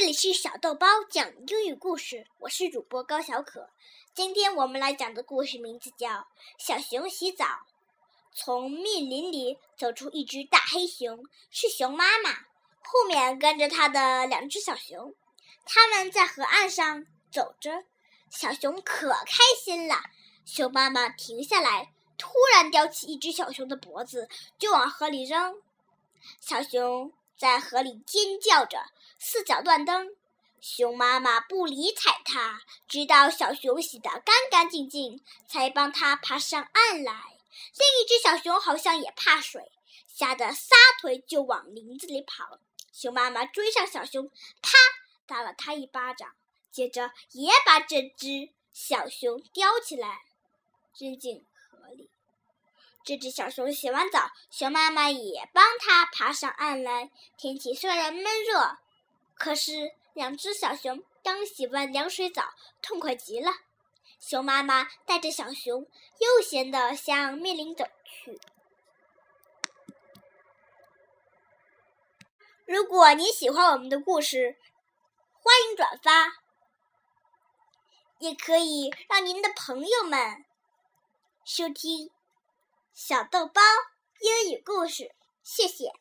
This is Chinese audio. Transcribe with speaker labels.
Speaker 1: 这里是小豆包讲英语故事，我是主播高小可。今天我们来讲的故事名字叫《小熊洗澡》。从密林里走出一只大黑熊，是熊妈妈，后面跟着它的两只小熊。他们在河岸上走着，小熊可开心了。熊妈妈停下来，突然叼起一只小熊的脖子，就往河里扔。小熊。在河里尖叫着，四脚乱蹬。熊妈妈不理睬它，直到小熊洗得干干净净，才帮它爬上岸来。另一只小熊好像也怕水，吓得撒腿就往林子里跑。熊妈妈追上小熊，啪打了它一巴掌，接着也把这只小熊叼起来，扔进河里。这只小熊洗完澡，熊妈妈也帮它爬上岸来。天气虽然闷热，可是两只小熊刚洗完凉水澡，痛快极了。熊妈妈带着小熊悠闲地向密林走去。如果你喜欢我们的故事，欢迎转发，也可以让您的朋友们收听。小豆包英语故事，谢谢。